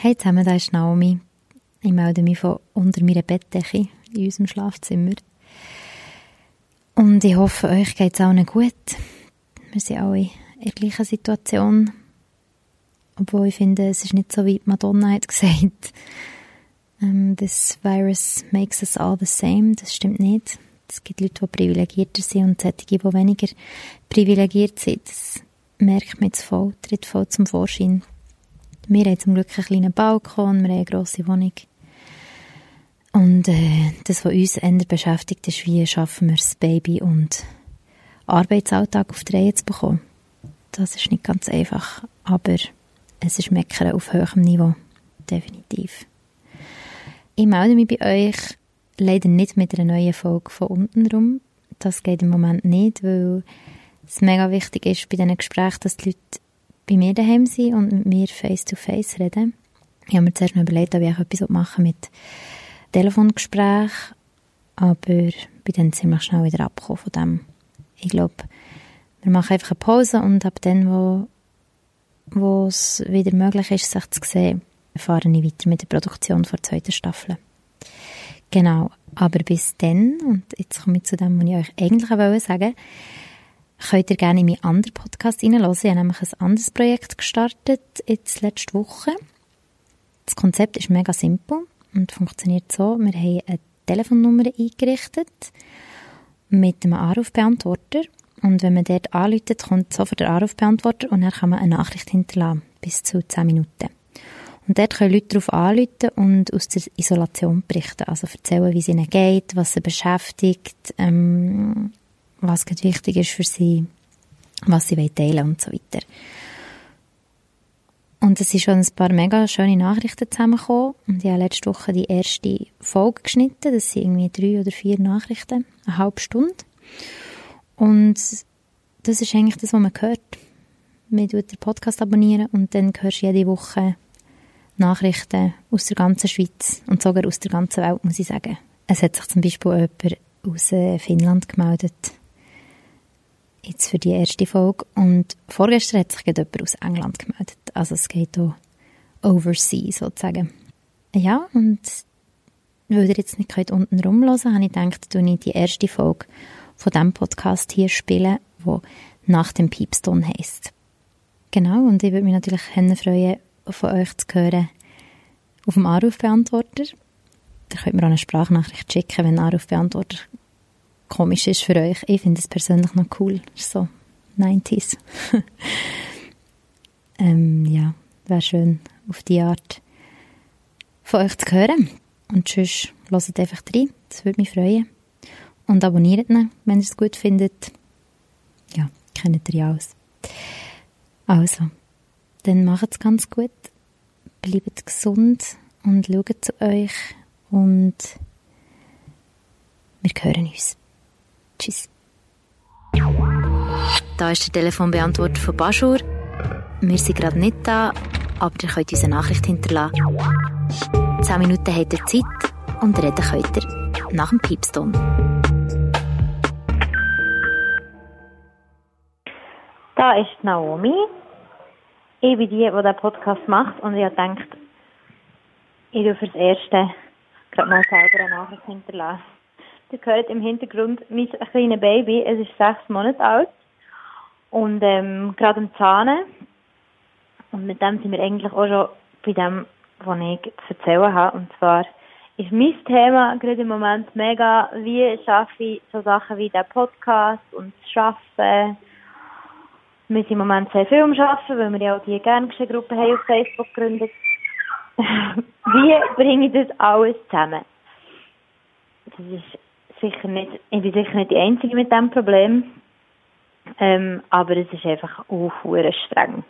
Hey zusammen, da ist Naomi. Ich melde mich von unter meiner Bettdecke in unserem Schlafzimmer. Und ich hoffe, euch geht es allen gut. Wir sind alle in der gleichen Situation. Obwohl ich finde, es ist nicht so, wie Madonna hat gesagt. Um, ähm, this virus makes us all the same. Das stimmt nicht. Es gibt Leute, die privilegierter sind und solche, die weniger privilegiert sind. Das merkt man jetzt voll, tritt voll zum Vorschein. Wir haben zum Glück einen kleinen Balkon, wir haben eine grosse Wohnung. Und äh, das, was uns eher beschäftigt, ist, wie schaffen wir es, Baby und Arbeitsalltag auf die Reihe zu bekommen. Das ist nicht ganz einfach, aber es ist Meckern auf hohem Niveau. Definitiv. Ich melde mich bei euch leider nicht mit einer neuen Folge von unten rum. Das geht im Moment nicht, weil es mega wichtig ist bei diesen Gesprächen, dass die Leute bei mir daheim sind und mit mir face to face reden. Ich habe mir zuerst noch überlegt, ob ich auch etwas machen mit Telefongespräch, aber bin dann ziemlich schnell wieder abgekommen von dem. Ich glaube, wir machen einfach eine Pause und ab dann, wo, wo es wieder möglich ist, sich zu sehen, fahre ich weiter mit der Produktion der zweiten Staffel. Genau, aber bis dann, und jetzt komme ich zu dem, was ich euch eigentlich sagen wollte, könnt ihr gerne in meinen anderen Podcast reinhören. Ich habe nämlich ein anderes Projekt gestartet, jetzt letzte Woche. Das Konzept ist mega simpel und funktioniert so. Wir haben eine Telefonnummer eingerichtet mit einem Anrufbeantworter. Und wenn man dort anruft, kommt sofort der Anrufbeantworter und dann kann man eine Nachricht hinterlassen, bis zu 10 Minuten. Und dort können Leute darauf anrufen und aus der Isolation berichten. Also erzählen, wie es ihnen geht, was sie beschäftigt, ähm, was wichtig ist für sie, was sie teilen und so weiter. Und es sind schon ein paar mega schöne Nachrichten zusammengekommen. Und ich habe letzte Woche die erste Folge geschnitten. Das sind irgendwie drei oder vier Nachrichten, eine halbe Stunde. Und das ist eigentlich das, was man hört. Man tut den Podcast abonnieren und dann hörst du jede Woche Nachrichten aus der ganzen Schweiz und sogar aus der ganzen Welt, muss ich sagen. Es hat sich zum Beispiel jemand aus äh, Finnland gemeldet, jetzt für die erste Folge. Und vorgestern hat sich jemand aus England gemeldet. Also es geht hier overseas sozusagen. Ja, und weil ihr jetzt nicht könnt unten rumhören habe ich gedacht, dass ich die erste Folge von diesem Podcast hier spielen, wo nach dem Piepston heisst. Genau, und ich würde mich natürlich freuen, von euch zu hören auf dem Anrufbeantworter. Da könnt ihr auch eine Sprachnachricht schicken, wenn ein Anrufbeantworter komisch ist für euch. Ich finde es persönlich noch cool. So 90s. ähm, ja, wäre schön, auf die Art von euch zu hören. Und sonst hört einfach rein. Das würde mich freuen. Und abonniert ihn, wenn ihr es gut findet. Ja, kennt ihr ja alles. Also, dann macht es ganz gut. Bleibt gesund und schaut zu euch. Und wir hören uns. Tschüss. Da ist der Telefonbeantworter von Baschur. Wir sind gerade nicht da, aber ihr könnt uns eine Nachricht hinterlassen. Zehn Minuten habt ihr Zeit und reden könnt ihr nach dem Piepston. Da ist Naomi. Ich bin die, die diesen Podcast macht und ich habe gedacht, ich will fürs Erste gerade mal selber eine Nachricht hinterlassen. Ihr hört im Hintergrund mein kleines Baby, es ist sechs Monate alt und ähm, gerade am Zahnen. Und mit dem sind wir eigentlich auch schon bei dem, was ich zu erzählen habe. Und zwar ist mein Thema gerade im Moment mega, wie schaffe ich so Sachen wie den Podcast und das Schaffen. Wir sind im Moment sehr viel am Arbeiten, weil wir ja auch die Gerngeschehen-Gruppe haben auf Facebook gegründet. wie bringe ich das alles zusammen? Das ist sicher nicht, ich bin sicher nicht die Einzige mit diesem Problem. Ähm, aber es ist einfach auch streng.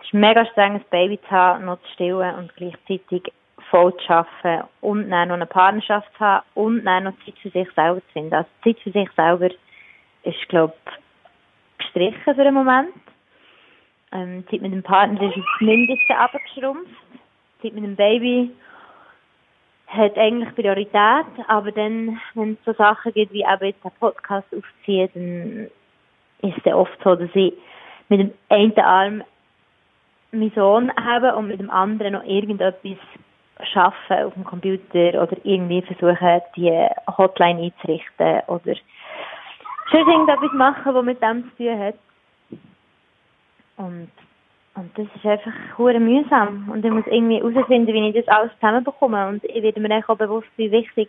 Es ist mega streng, ein Baby zu haben, noch zu stillen und gleichzeitig voll zu arbeiten und dann noch eine Partnerschaft zu haben und dann noch Zeit für sich selber zu finden. Also Zeit für sich selber ist, glaube ich, gestrichen für den Moment. Ähm, Zeit mit dem Partner ist aufs Mindeste abgeschrumpft. Zeit mit dem Baby hat eigentlich Priorität, aber dann, wenn es so Sachen gibt, wie eben jetzt einen Podcast aufziehen, dann ist es oft so, dass ich mit dem einen Arm meinen Sohn haben und mit dem anderen noch irgendetwas schaffen auf dem Computer oder irgendwie versuchen, die Hotline einzurichten oder schon irgendetwas machen, was mit dem zu tun hat. Und, und das ist einfach hure mühsam. Und ich muss irgendwie herausfinden, wie ich das alles zusammenbekomme. Und ich werde mir auch bewusst, wie wichtig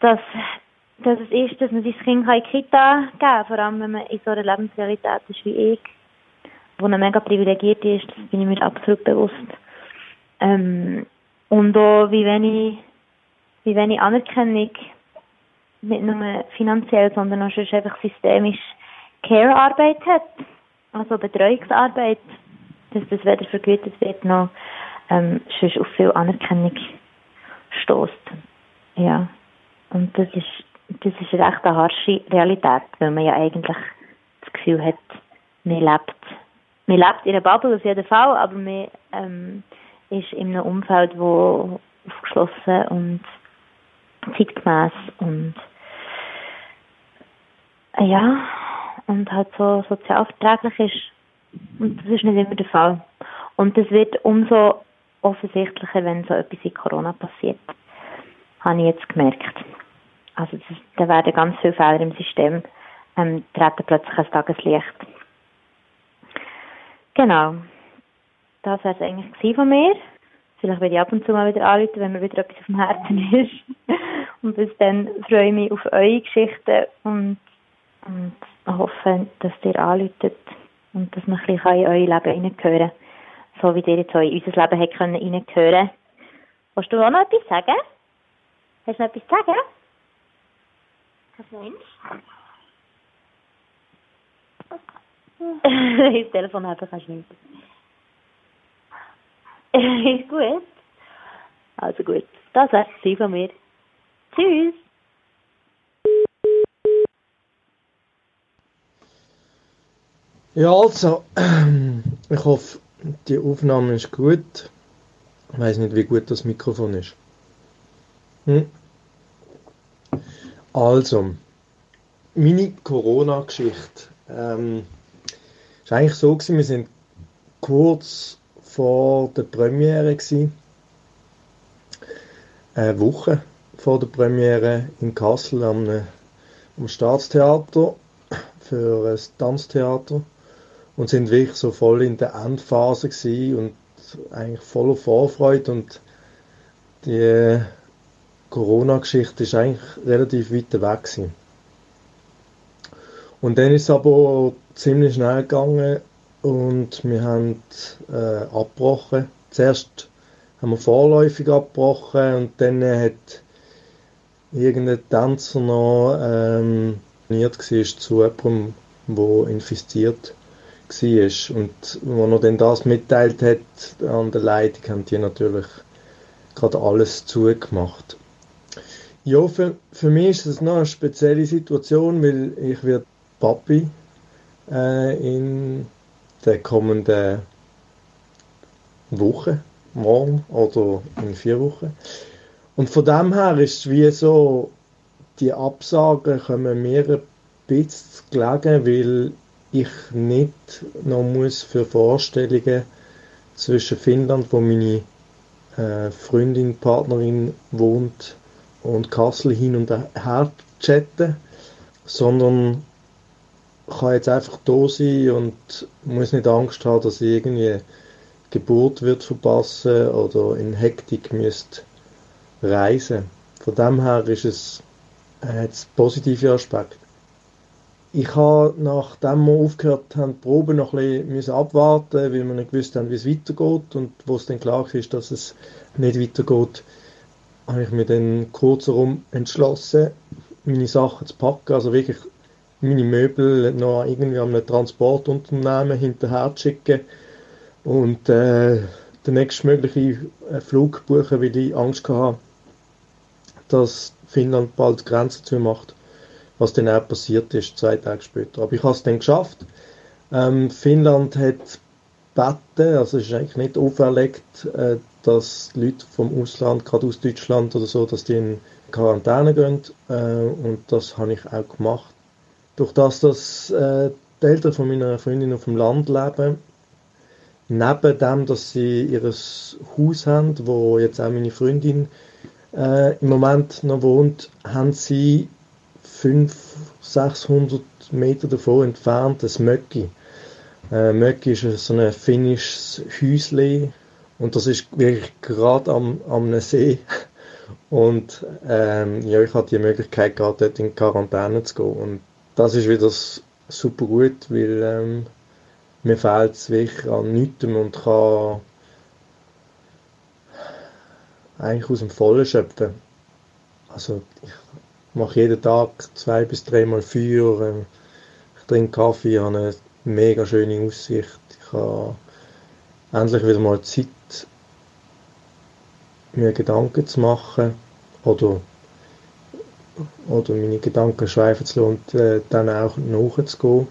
dass, dass es ist, dass man sein Kind in die Kita geben kann, vor allem wenn man in so einer Lebensrealität ist wie ich, wo man mega privilegiert ist, das bin ich mir absolut bewusst. Ähm, und auch, wie wenig, wie wenig Anerkennung, nicht nur finanziell, sondern auch schon einfach systemisch Care-Arbeit hat, also Betreuungsarbeit, dass das weder vergütet wird, noch ähm, schon auf viel Anerkennung stößt. Ja. Und das ist, das ist eine recht eine harsche Realität, weil man ja eigentlich das Gefühl hat, man lebt, man lebt in einer Bubble auf jeden Fall, aber man ähm, ist in einem Umfeld, wo aufgeschlossen und zeitgemäß und ja, und halt so sozialverträglich ist. Und das ist nicht immer der Fall. Und das wird umso offensichtlicher, wenn so etwas in Corona passiert. Habe ich jetzt gemerkt. Also das, da werden ganz viele Fehler im System, ähm, treten plötzlich ans Tageslicht. Genau. Das wäre es eigentlich von mir. Vielleicht werde ich ab und zu mal wieder anrufen, wenn mir wieder etwas auf dem Herzen ist. und bis dann freue ich mich auf eure Geschichten und, und hoffe, dass ihr anruft und dass man ein bisschen in euer Leben hineinhören kann. So wie ihr jetzt in unser Leben habt können hineinhören. Willst du auch noch etwas sagen? Hast du noch etwas zu sagen? Mensch. das Telefon haben kannst nicht. ist gut. Also gut. Das war's von mir. Tschüss. Ja, also, ich hoffe, die Aufnahme ist gut. Ich weiß nicht, wie gut das Mikrofon ist. Hm. Also, meine Corona-Geschichte. Ähm, ist eigentlich so gewesen, wir sind kurz vor der Premiere gewesen. Eine Woche vor der Premiere in Kassel am, am Staatstheater für ein Tanztheater und sind wirklich so voll in der Endphase und eigentlich voller Vorfreude und die Corona-Geschichte ist eigentlich relativ weit weg gewesen. Und dann ist es aber ziemlich schnell gegangen und wir haben äh, abgebrochen. Zuerst haben wir vorläufig abgebrochen und dann hat irgendein Tänzer noch ähm, war zu jemandem, der infiziert war. Und als er dann das mitteilt hat an der Leitung, haben die natürlich gerade alles zugemacht. Ja, für, für mich ist es noch eine spezielle Situation, weil ich werde Papi äh, in der kommenden Woche, morgen oder in vier Wochen. Und von dem her ist es wie so, die Absagen kommen mir ein bisschen gelegen, weil ich nicht noch muss für Vorstellungen zwischen Finnland, wo meine äh, Freundin, Partnerin wohnt, und Kassel hin und her chatten, sondern kann jetzt einfach da sein und muss nicht Angst haben, dass ich irgendwie Geburt wird verpassen oder in Hektik müsste reisen. Von dem her ist es äh, positive Aspekt. Ich habe, nachdem wir aufgehört haben, die Probe noch ein bisschen abwarten weil wir nicht gewusst haben, wie es weitergeht. Und wo es dann klar ist, dass es nicht weitergeht, habe ich mir dann kurzherum entschlossen, meine Sachen zu packen, also wirklich meine Möbel noch irgendwie an einem Transportunternehmen hinterher zu schicken und äh, den nächstmöglichen äh, Flug buchen, weil ich Angst hatte, dass Finnland bald Grenzen zu macht, was dann auch passiert ist, zwei Tage später. Aber ich habe es dann geschafft. Ähm, Finnland hat beten, also es ist eigentlich nicht auferlegt, äh, dass Leute vom Ausland, gerade aus Deutschland oder so, dass die in Quarantäne gehen. Äh, und das habe ich auch gemacht. Durch das, dass äh, die Eltern von meiner Freundin auf dem Land leben, neben dem, dass sie ihr Haus haben, wo jetzt auch meine Freundin äh, im Moment noch wohnt, haben sie 500, 600 Meter davon entfernt ein Möcki. Äh, Möcki ist so ein finnisches Häusli und das ist wirklich gerade am, am See. Und ähm, ja, ich hatte die Möglichkeit, gerade dort in Quarantäne zu gehen. Und das ist wieder super gut, weil ähm, mir fehlt es wirklich an nichts und kann eigentlich aus dem Vollen schöpfen. Also ich mache jeden Tag zwei bis dreimal Feuer, äh, ich trinke Kaffee, habe eine mega schöne Aussicht. Ich habe endlich wieder mal Zeit, mir Gedanken zu machen oder, oder meine Gedanken schweifen zu lassen und äh, dann auch nachzugehen.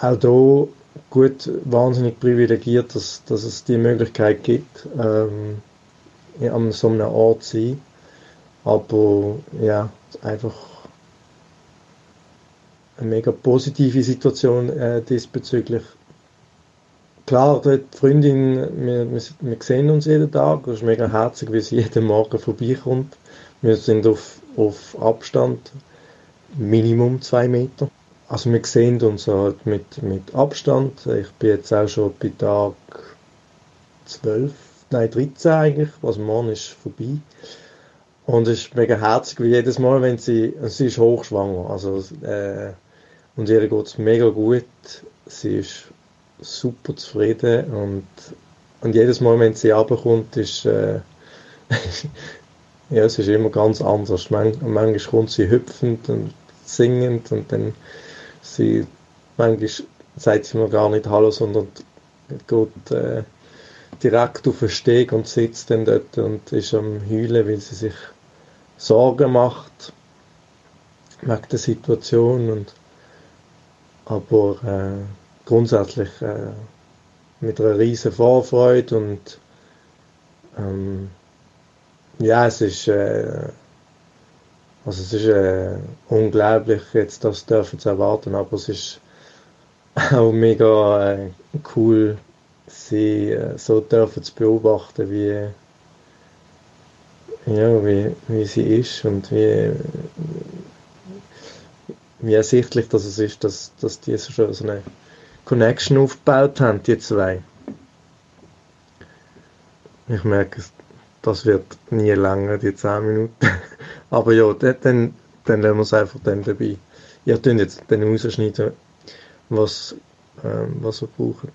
Auch hier gut, wahnsinnig privilegiert, dass, dass es die Möglichkeit gibt, ähm, an so einem Ort zu sein. Aber ja, einfach eine mega positive Situation äh, diesbezüglich. Klar, die Freundin, wir, wir, sehen uns jeden Tag, es ist mega herzig, wie sie jeden Morgen vorbeikommt. Wir sind auf, auf Abstand, Minimum zwei Meter. Also wir sehen uns halt mit, mit Abstand. Ich bin jetzt auch schon bei Tag 12, nein 13 eigentlich, also morgen ist vorbei. Und es ist mega herzig, wie jedes Mal, wenn sie, sie ist hochschwanger, also äh, und ihr geht es mega gut. Sie ist super zufrieden und, und jedes Mal, wenn sie runterkommt, ist äh, ja, es ist immer ganz anders. Man, manchmal kommt sie hüpfend und singend und dann sie manchmal sagt sie mir gar nicht Hallo, sondern geht äh, direkt auf den Steg und sitzt dann dort und ist am Heulen, weil sie sich Sorgen macht wegen der Situation und aber äh, grundsätzlich äh, mit einer riesen Vorfreude und ähm, ja, es ist äh, also es ist äh, unglaublich, jetzt das dürfen zu erwarten, aber es ist auch mega äh, cool, sie äh, so dürfen zu beobachten, wie, ja, wie, wie sie ist und wie, wie ersichtlich dass es ist, dass, dass die so, eine Connection aufgebaut haben, die zwei. Ich merke, das wird nie länger, die 10 Minuten. Aber ja, dann, dann lassen wir es einfach dann dabei. Ihr könnt jetzt dann rausschneiden, was, ähm, was wir brauchen.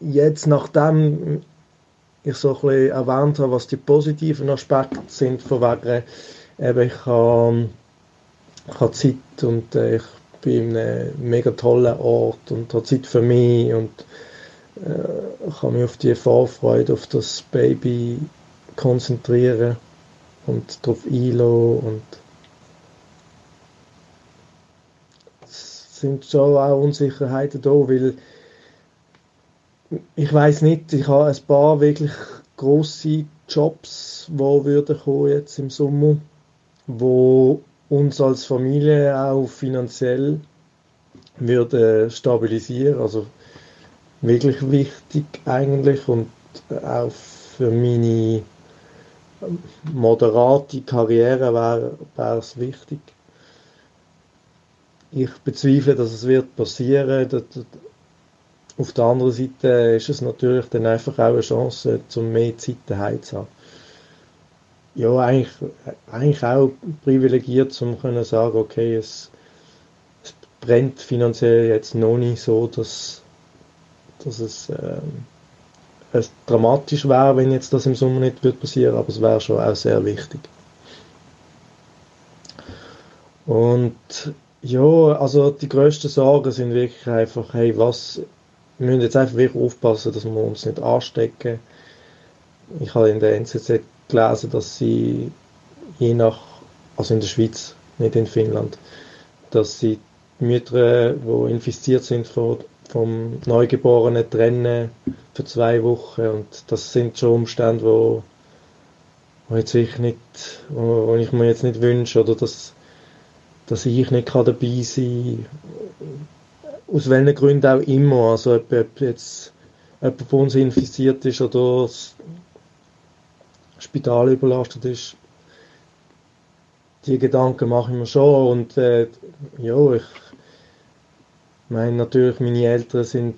Jetzt, nachdem ich so ein bisschen erwähnt habe, was die positiven Aspekte sind von wegen, eben ich habe, ich habe Zeit und äh, ich bin in einem mega tollen Ort und habe Zeit für mich und äh, kann mich auf die Vorfreude auf das Baby konzentrieren und darauf einlassen und es sind schon auch Unsicherheiten da, weil ich weiß nicht, ich habe ein paar wirklich große Jobs, wo würden kommen jetzt im Sommer, wo uns als Familie auch finanziell würde stabilisieren, also wirklich wichtig eigentlich und auch für meine moderate Karriere wäre es wichtig. Ich bezweifle, dass es wird passieren. Auf der anderen Seite ist es natürlich dann einfach auch eine Chance, zum mehr Zeit daheim zu haben. Ja, eigentlich, eigentlich auch privilegiert, um zu sagen, okay, es, es brennt finanziell jetzt noch nicht so, dass, dass es ähm, es dramatisch wäre, wenn jetzt das im Sommer nicht wird passieren, aber es wäre schon auch sehr wichtig. Und ja, also die größten Sorgen sind wirklich einfach, hey, was, wir müssen jetzt einfach wirklich aufpassen, dass wir uns nicht anstecken. Ich habe in der NZZ gelesen, dass sie je nach, also in der Schweiz, nicht in Finnland, dass sie Mütter, die infiziert sind vom Neugeborenen trennen für zwei Wochen und das sind schon Umstände, wo, wo jetzt ich nicht, wo, wo ich mir jetzt nicht wünsche oder dass, dass ich nicht kann dabei sein aus welchen Gründen auch immer, also ob, ob jetzt jemand von uns infiziert ist oder das Spital überlastet ist. Die Gedanken mache ich mir schon und äh, ja, ich meine natürlich, meine Eltern sind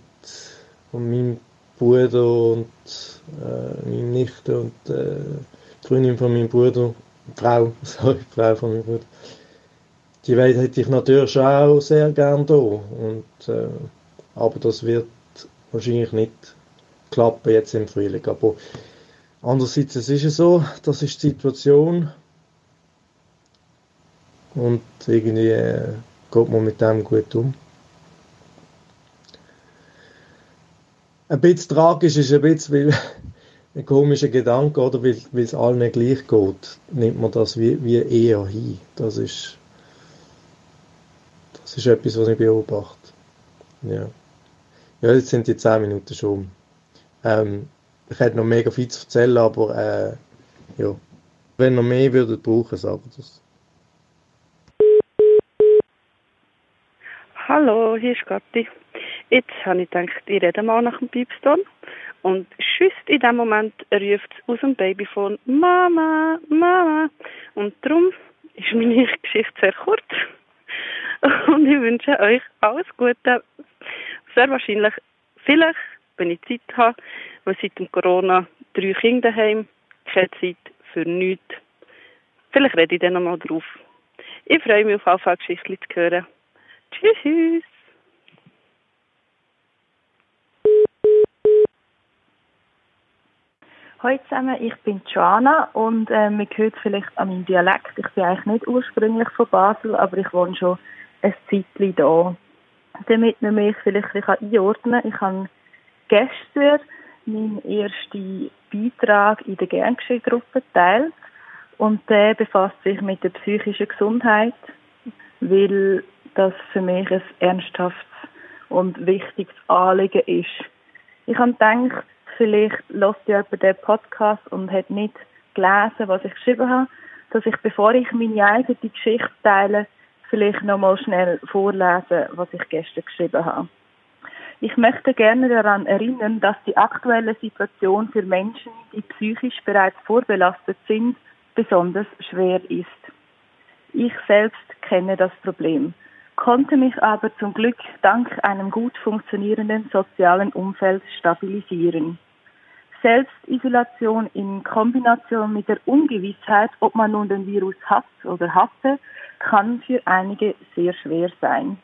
und mein Bruder und äh, meine Nichte und äh, die Freundin von meinem Bruder, Frau, sorry, Frau von meinem Bruder, die Welt hätte ich natürlich auch sehr gern da. Und, äh, aber das wird wahrscheinlich nicht klappen jetzt im Frühling. Aber andererseits, es ist ja so, das ist die Situation. Und irgendwie äh, geht man mit dem gut um. Ein bisschen tragisch ist ein bisschen, weil ein komischer Gedanke, oder? Weil, weil es allen gleich geht, nimmt man das wie, wie eher hin. Das ist das ist etwas, was ich beobachte. Ja. Ja, jetzt sind die 10 Minuten schon. Ähm, ich hätte noch mega viel zu erzählen, aber äh, ja. Wenn noch mehr würdet brauchen, sagt das. Hallo, hier ist Gatti. Jetzt habe ich gedacht, ich rede mal nach dem Piepston. Und schüsst in dem Moment ruft es aus dem Babyphone Mama, Mama. Und darum ist meine Geschichte sehr kurz. Und ich wünsche euch alles Gute. Sehr wahrscheinlich, vielleicht, wenn ich Zeit habe, weil seit dem Corona drei Kinder daheim, keine Zeit für nichts. Vielleicht rede ich dann nochmal drauf. Ich freue mich auf alle Geschichten zu hören. Tschüss. Hallo zusammen, ich bin Joanna und äh, man hört vielleicht an meinem Dialekt. Ich bin eigentlich nicht ursprünglich von Basel, aber ich wohne schon ein Zeitchen da. Damit man mich vielleicht ein einordnen kann, ich habe gestern meinen ersten Beitrag in der Gerngeschehen-Gruppe geteilt und der befasst sich mit der psychischen Gesundheit, weil das für mich ein ernsthaftes und wichtiges Anliegen ist. Ich habe gedacht, vielleicht lässt ja jemand den Podcast und hat nicht gelesen, was ich geschrieben habe, dass ich, bevor ich meine eigene Geschichte teile, vielleicht nochmal schnell vorlesen, was ich gestern geschrieben habe. Ich möchte gerne daran erinnern, dass die aktuelle Situation für Menschen, die psychisch bereits vorbelastet sind, besonders schwer ist. Ich selbst kenne das Problem, konnte mich aber zum Glück dank einem gut funktionierenden sozialen Umfeld stabilisieren. Selbstisolation in Kombination mit der Ungewissheit, ob man nun den Virus hat oder hatte, kann für einige sehr schwer sein.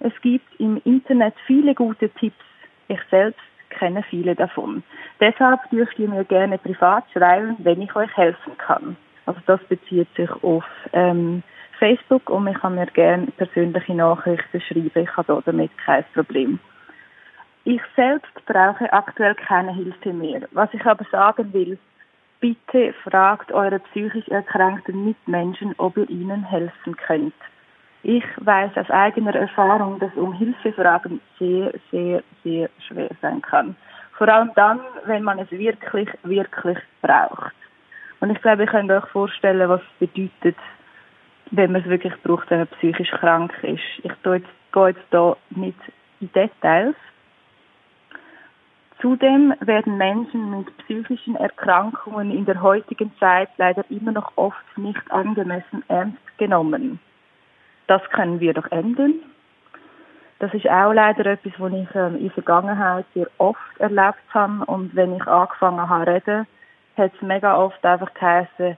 Es gibt im Internet viele gute Tipps. Ich selbst kenne viele davon. Deshalb dürft ihr mir gerne privat schreiben, wenn ich euch helfen kann. Also das bezieht sich auf ähm, Facebook und ich kann mir gerne persönliche Nachrichten schreiben. Ich habe damit kein Problem. Ich selbst brauche aktuell keine Hilfe mehr. Was ich aber sagen will, bitte fragt eure psychisch erkrankten Mitmenschen, ob ihr ihnen helfen könnt. Ich weiß aus eigener Erfahrung, dass um Hilfe fragen sehr, sehr, sehr schwer sein kann. Vor allem dann, wenn man es wirklich, wirklich braucht. Und ich glaube, ihr könnt euch vorstellen, was es bedeutet, wenn man es wirklich braucht, wenn man psychisch krank ist. Ich gehe jetzt, gehe jetzt hier nicht in Details, Zudem werden Menschen mit psychischen Erkrankungen in der heutigen Zeit leider immer noch oft nicht angemessen ernst genommen. Das können wir doch ändern. Das ist auch leider etwas, was ich ähm, in der Vergangenheit sehr oft erlebt habe. Und wenn ich angefangen habe zu reden, hat es mega oft einfach geheißen,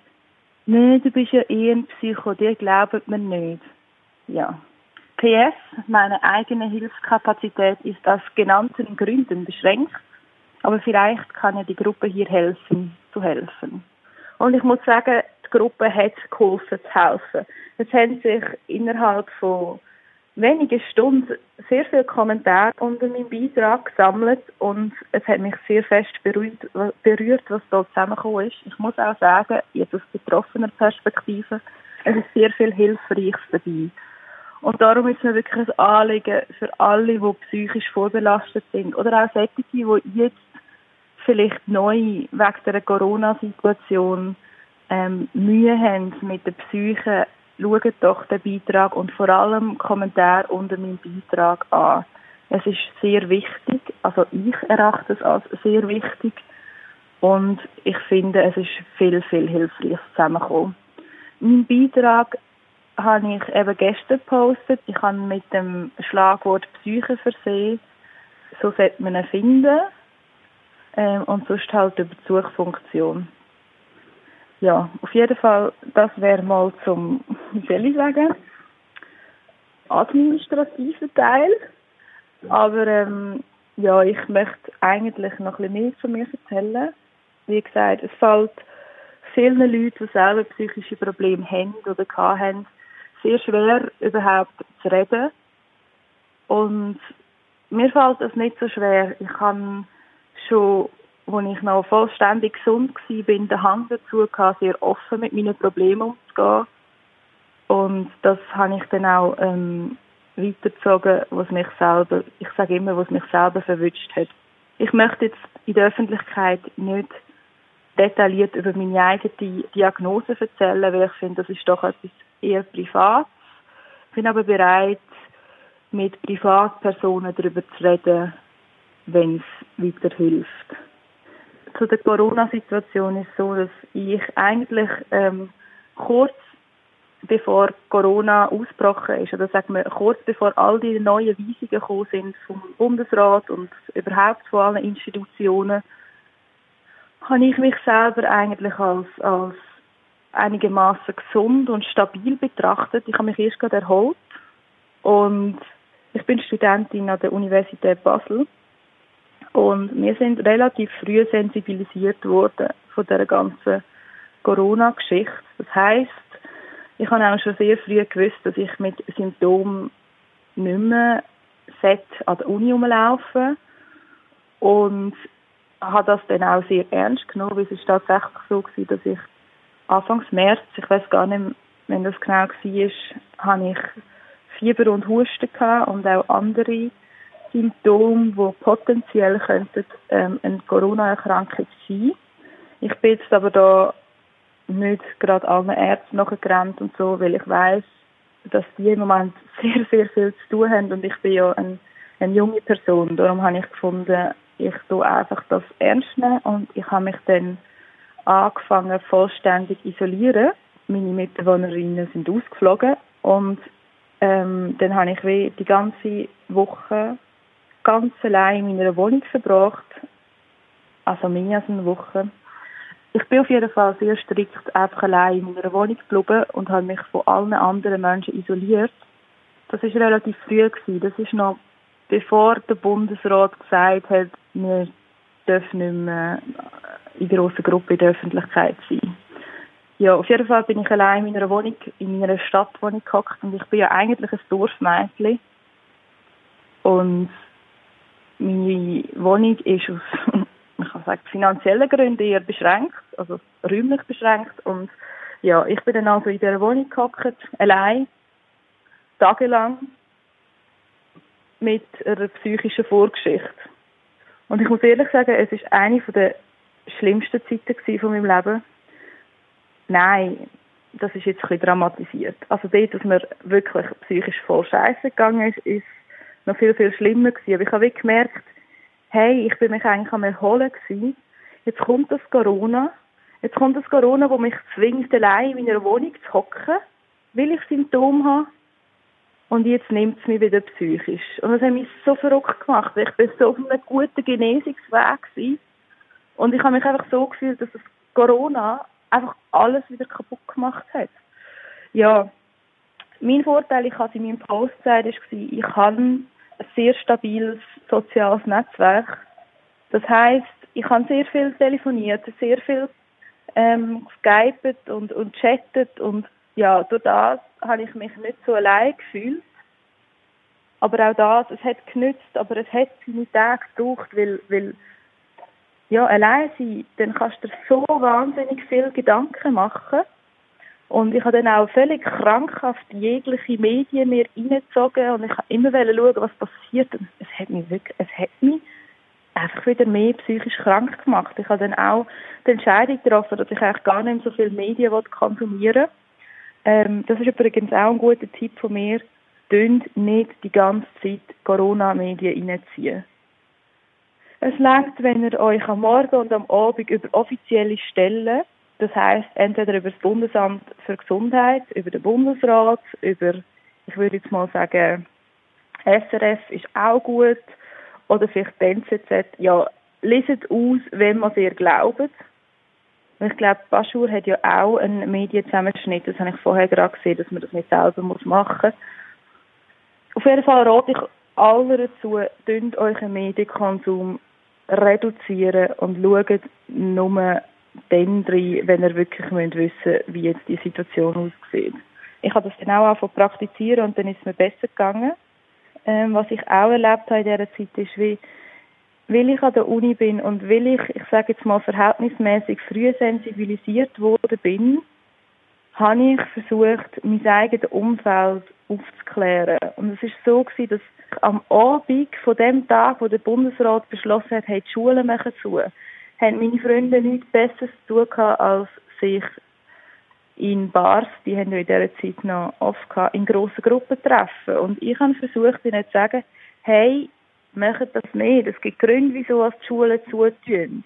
nee, du bist ja eh ein Psycho, dir glaubt man nicht. Ja. PS, meine eigene Hilfskapazität ist aus genannten Gründen beschränkt aber vielleicht kann ja die Gruppe hier helfen, zu helfen. Und ich muss sagen, die Gruppe hat geholfen zu helfen. Es haben sich innerhalb von wenigen Stunden sehr viele Kommentare unter meinem Beitrag gesammelt und es hat mich sehr fest berührt, berührt was da zusammengekommen ist. Ich muss auch sagen, jetzt aus betroffener Perspektive, es ist sehr viel Hilfreiches dabei. Und darum ist mir wirklich ein Anliegen für alle, die psychisch vorbelastet sind oder auch solche, die jetzt vielleicht neu wegen der Corona-Situation ähm, Mühe haben mit der Psyche, schaut doch den Beitrag und vor allem Kommentar unter meinem Beitrag an. Es ist sehr wichtig, also ich erachte es als sehr wichtig und ich finde, es ist viel, viel hilfreich zusammengekommen. Mein Beitrag habe ich eben gestern gepostet. Ich habe mit dem Schlagwort Psyche versehen. So sollte man ihn finden. Ähm, und sonst halt über die Suchfunktion. Ja, auf jeden Fall, das wäre mal zum, wie soll ich sagen, administrativen Teil. Aber ähm, ja, ich möchte eigentlich noch ein bisschen mehr von mir erzählen. Wie gesagt, es fällt vielen Leuten, die selber psychische Probleme haben oder hatten, sehr schwer, überhaupt zu reden. Und mir fällt es nicht so schwer. Ich habe schon, als ich noch vollständig gesund war, den Hang dazu gehabt, sehr offen mit meinen Problemen umzugehen. Und das habe ich dann auch ähm, weitergezogen, was mich selber, ich sage immer, was mich selber verwünscht hat. Ich möchte jetzt in der Öffentlichkeit nicht detailliert über meine eigene Diagnose erzählen, weil ich finde, das ist doch etwas eher privat. Ich bin aber bereit, mit Privatpersonen darüber zu reden, wenn es weiterhilft. Zu der Corona-Situation ist es so, dass ich eigentlich ähm, kurz bevor Corona ausgebrochen ist, oder sagen wir kurz bevor all die neuen Weisungen gekommen sind vom Bundesrat und überhaupt von allen Institutionen, habe ich mich selber eigentlich als, als einigermaßen gesund und stabil betrachtet. Ich habe mich erst gerade erholt und ich bin Studentin an der Universität Basel und wir sind relativ früh sensibilisiert worden von der ganzen Corona-Geschichte. Das heißt, ich habe auch schon sehr früh gewusst, dass ich mit Symptomen nicht mehr an der Uni rumlaufen und habe das dann auch sehr ernst genommen, weil es ist tatsächlich so gewesen, dass ich Anfangs März, ich weiß gar nicht, wenn das genau war, habe ich Fieber und Husten gehabt und auch andere Symptome, die potenziell könnten, ähm, eine Corona-Erkrankung sein. Ich bin jetzt aber da nicht gerade allen Ärzten nachgerannt und so, weil ich weiß, dass die im Moment sehr, sehr viel zu tun haben und ich bin ja ein, eine junge Person. Darum habe ich gefunden, ich tue einfach das ernst nehmen und ich habe mich dann angefangen vollständig isolieren. Meine Mitbewohnerinnen sind ausgeflogen und ähm, dann habe ich die ganze Woche ganz allein in meiner Wohnung verbracht, also mehr als eine Woche. Ich bin auf jeden Fall sehr strikt einfach allein in meiner Wohnung geblieben und habe mich von allen anderen Menschen isoliert. Das ist relativ früh gewesen. Das ist noch bevor der Bundesrat gesagt hat, wir dürfen nicht mehr in grossen Gruppen in der Öffentlichkeit sein. Ja, auf jeden Fall bin ich allein in meiner Wohnung, in meiner Stadtwohnung gehockt und ich bin ja eigentlich ein Dorfmädchen. Und Wohnung ist aus, ich kann sagen, finanziellen Gründen eher beschränkt, also räumlich beschränkt. Und ja, ich bin dann also in dieser Wohnung gehockt, allein, tagelang, mit einer psychischen Vorgeschichte. Und ich muss ehrlich sagen, es ist eine der schlimmsten Zeiten von meinem Leben. Nein, das ist jetzt ein bisschen dramatisiert. Also dort, dass mir wirklich psychisch voll scheiße gegangen ist, ist noch viel, viel schlimmer gewesen. Aber ich habe wirklich gemerkt, hey, ich bin mich eigentlich am Erholen gewesen. Jetzt kommt das Corona. Jetzt kommt das Corona, wo mich zwingt, allein in meiner Wohnung zu hocken, weil ich Symptome habe. Und jetzt nimmt es mich wieder psychisch. Und das hat mich so verrückt gemacht. Ich bin so auf einem guten Genesungsweg gewesen. Und ich habe mich einfach so gefühlt, dass das Corona einfach alles wieder kaputt gemacht hat. Ja, mein Vorteil, ich habe in meinem Post gesagt, war, ich habe ein sehr stabiles soziales Netzwerk. Das heißt, ich habe sehr viel telefoniert, sehr viel ähm, skypet und, und chattet und ja, durch das habe ich mich nicht so allein gefühlt. Aber auch das, es hat genützt, aber es hat seine Tage gebraucht, weil, weil ja, allein sein, dann kannst du dir so wahnsinnig viel Gedanken machen. Und ich habe dann auch völlig krankhaft jegliche Medien mir reingezogen und ich habe immer schauen, was passiert. Und es hat mich wirklich, es hat mich einfach wieder mehr psychisch krank gemacht. Ich habe dann auch die Entscheidung getroffen, dass ich eigentlich gar nicht mehr so viel Medien konsumieren will. Ähm, das ist übrigens auch ein guter Tipp von mir. dünnt nicht die ganze Zeit Corona-Medien reinziehen. Es langt, wenn ihr euch am Morgen und am Abend über offizielle Stellen, das heißt entweder über das Bundesamt für Gesundheit, über den Bundesrat, über, ich würde jetzt mal sagen, SRF ist auch gut, oder vielleicht die NZZ, ja, leset aus, wenn man ihr glaubt. Ich glaube, Baschur hat ja auch einen Medienzusammenschnitt, das habe ich vorher gerade gesehen, dass man das nicht selber muss machen muss. Auf jeden Fall rate ich allen dazu, dünnt euren Medienkonsum reduzieren und schaut nur dann rein, wenn ihr wirklich müsst wissen wie jetzt die Situation aussieht. Ich habe das dann auch angefangen praktizieren und dann ist es mir besser gegangen. Ähm, was ich auch erlebt habe in dieser Zeit ist, wie, weil ich an der Uni bin und weil ich, ich sage jetzt mal, verhältnismäßig früh sensibilisiert worden bin, habe ich versucht, mein eigenes Umfeld aufzuklären. Und es ist so gewesen, dass am Abend von dem Tag, wo der Bundesrat beschlossen hat, hey, die Schulen machen zu, haben meine Freunde nichts Besseres zu tun als sich in Bars, die haben wir in dieser Zeit noch oft gehabt, in grossen Gruppen treffen. Und ich habe versucht, ihnen zu sagen, hey, macht das nicht. Es gibt Gründe, wieso die Schulen zutun.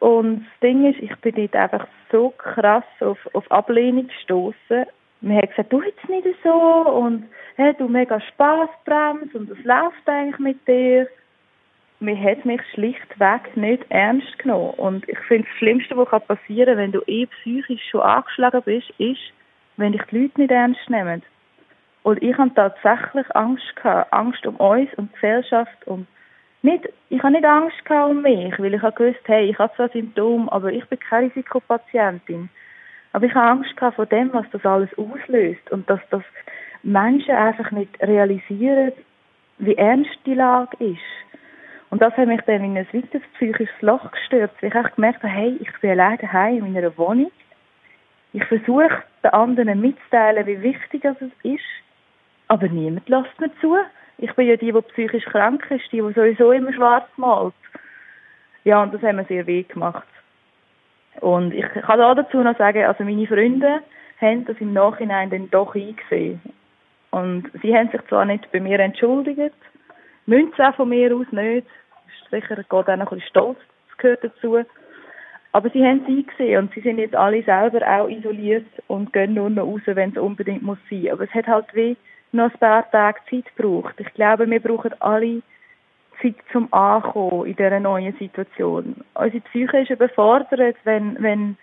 Und das Ding ist, ich bin dort einfach so krass auf, auf Ablehnung gestoßen. Man hat gesagt, du jetzt nicht so und hey, du mega Spaß bremst und es läuft eigentlich mit dir. Man hat mich schlichtweg nicht ernst genommen. Und ich finde, das Schlimmste, was passieren kann, wenn du eh psychisch schon angeschlagen bist, ist, wenn dich die Leute nicht ernst nehmen. Und ich habe tatsächlich Angst gehabt. Angst um uns, um die Gesellschaft, um nicht, ich habe nicht Angst gehabt um mich, weil ich habe gewusst, hey, ich habe zwar Symptome, aber ich bin keine Risikopatientin. Aber ich habe Angst gehabt vor dem, was das alles auslöst und dass das Menschen einfach nicht realisieren, wie ernst die Lage ist. Und das hat mich dann in ein weiteres psychisches Loch gestürzt, weil ich echt gemerkt habe, hey, ich bin alleine daheim in meiner Wohnung. Ich versuche den anderen mitzuteilen, wie wichtig das ist, aber niemand lässt mir zu. Ich bin ja die, die psychisch krank ist, die, die sowieso immer schwarz malt. Ja, und das haben wir sehr weh gemacht. Und ich kann auch dazu noch sagen, also meine Freunde haben das im Nachhinein dann doch eingesehen. Und sie haben sich zwar nicht bei mir entschuldigt, müssen es auch von mir aus nicht. Sicher geht auch ein bisschen Stolz, das gehört dazu. Aber sie haben es eingesehen und sie sind jetzt alle selber auch isoliert und gehen nur noch raus, wenn es unbedingt muss sein. Aber es hat halt wie noch ein paar Tage Zeit gebraucht. Ich glaube, wir brauchen alle Zeit zum Ankommen in dieser neuen Situation. Unsere Psyche ist überfordert, wenn, wenn,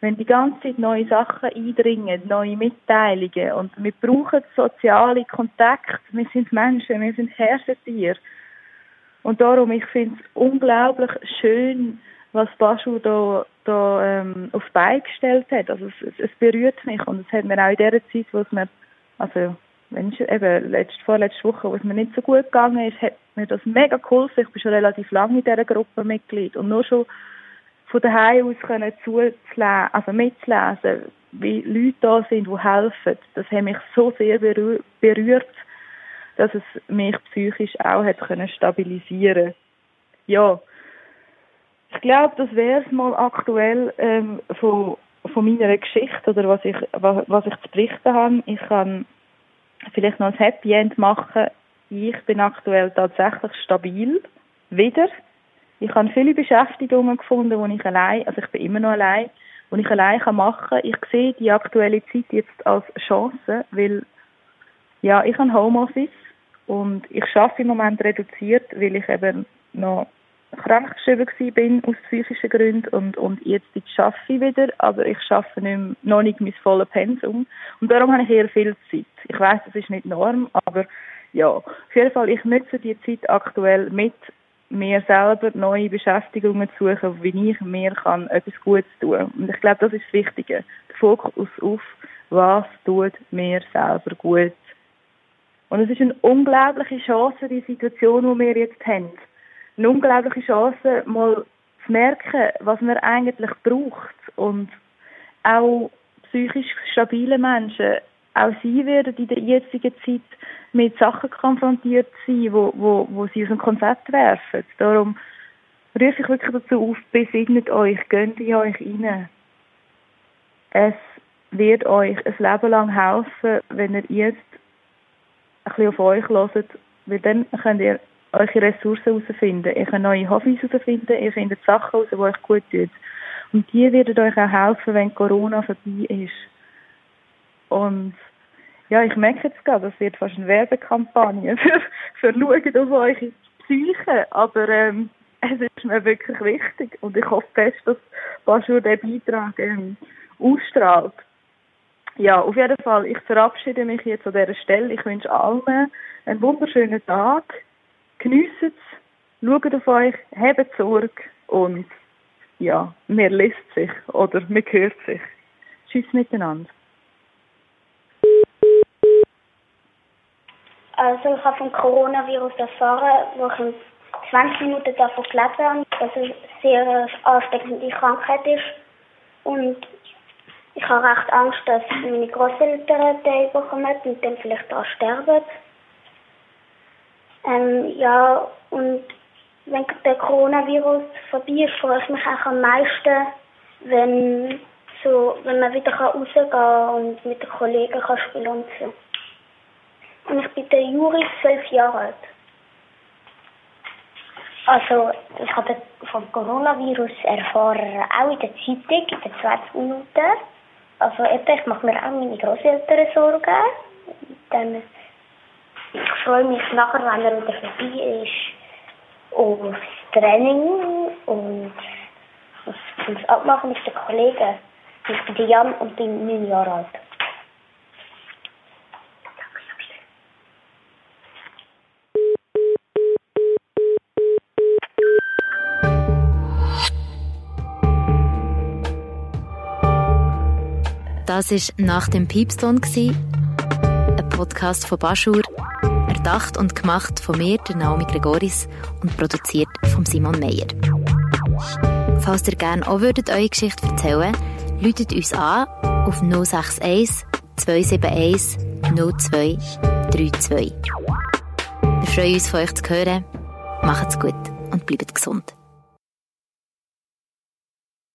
wenn die ganze Zeit neue Sachen eindringen, neue Mitteilungen. Und wir brauchen soziale Kontakte. Wir sind Menschen, wir sind Herrschertiere. Und darum, ich finde es unglaublich schön, was Baschu da, da ähm, auf Bein gestellt hat. Also es, es, berührt mich und es hat mir auch in dieser Zeit, wo es mir, also wenn ich eben letzte, vorletzte Woche, wo es mir nicht so gut gegangen ist, hat mir das mega geholfen. Ich bin schon relativ lange in dieser Gruppe Mitglied und nur schon von daheim aus können also mitzulesen, wie Leute da sind, die helfen. Das hat mich so sehr berührt, dass es mich psychisch auch hat können stabilisieren. Ja, ich glaube, das wäre es mal aktuell ähm, von, von meiner Geschichte oder was ich was, was ich zu berichten habe. Ich kann vielleicht noch ein Happy End machen. Ich bin aktuell tatsächlich stabil. Wieder. Ich habe viele Beschäftigungen gefunden, wo ich allein, also ich bin immer noch allein, wo ich allein machen kann. Ich sehe die aktuelle Zeit jetzt als Chance, weil ja, ich habe Homeoffice und ich schaffe im Moment reduziert, weil ich eben noch krankgeschrieben bin aus psychischen Gründen und, und jetzt schaffe ich wieder, aber ich schaffe nicht mehr, noch nicht mein volles Pensum und darum habe ich eher viel Zeit. Ich weiß, das ist nicht Norm, aber ja, auf jeden Fall, ich nutze die Zeit aktuell mit mir selber neue Beschäftigungen zu suchen, wie ich mir kann etwas Gutes tun. Und ich glaube, das ist das Wichtige. Der Fokus auf, was tut mir selber gut. Und es ist eine unglaubliche Chance, die Situation, die wir jetzt haben eine unglaubliche Chance, mal zu merken, was man eigentlich braucht. Und auch psychisch stabile Menschen, auch sie werden in der jetzigen Zeit mit Sachen konfrontiert sein, wo, wo, wo sie aus dem Konzept werfen. Darum rufe ich wirklich dazu auf, besegnet euch, gönnt in euch rein. Es wird euch ein Leben lang helfen, wenn ihr jetzt bisschen auf euch hört, weil dann könnt ihr eure Ressourcen herausfinden. Ihr könnt neue Hobbys herausfinden, ihr findet Sachen heraus, die euch gut tun. Und die werden euch auch helfen, wenn Corona vorbei ist. Und ja, ich merke jetzt gerade, das wird fast eine Werbekampagne für, für schauen auf eure Psyche, aber ähm, es ist mir wirklich wichtig und ich hoffe fest, dass Bashur den Beitrag ähm, ausstrahlt. Ja, auf jeden Fall, ich verabschiede mich jetzt an dieser Stelle. Ich wünsche allen einen wunderschönen Tag. Geniessen es, schaut auf euch, habt Sorge und ja, mir liest sich oder mir hört sich. Tschüss miteinander. Also ich habe vom Coronavirus erfahren, wo ich in 20 Minuten davon gelesen habe, dass es eine sehr ansteckende Krankheit ist. Und ich habe recht Angst, dass meine Großeltern den bekommen und dann vielleicht auch sterben. Ähm, ja, und wenn der Coronavirus vorbei ist, freue ich mich auch am meisten, wenn, so, wenn man wieder rausgehen kann und mit den Kollegen kann spielen und so. Und ich bin der Juri, zwölf Jahre alt. Also, ich habe vom Coronavirus erfahren, auch in der Zeitung, in den 20 Minuten. Also, ich mache mir auch meine Großeltern Sorgen. Dann, ich freue mich nachher, wenn er wieder vorbei ist, aufs Training und aufs Abmachen mit den Kollegen. Ich bin Jan und bin neun Jahre alt. Das war «Nach dem Piepston», ein Podcast von Baschur, erdacht und gemacht von mir, der Naomi Gregoris, und produziert von Simon Meyer. Falls ihr gerne auch würdet eure Geschichte erzählen läutet uns an auf 061 271 02 32. Wir freuen uns, von euch zu hören. Macht's gut und bleibt gesund.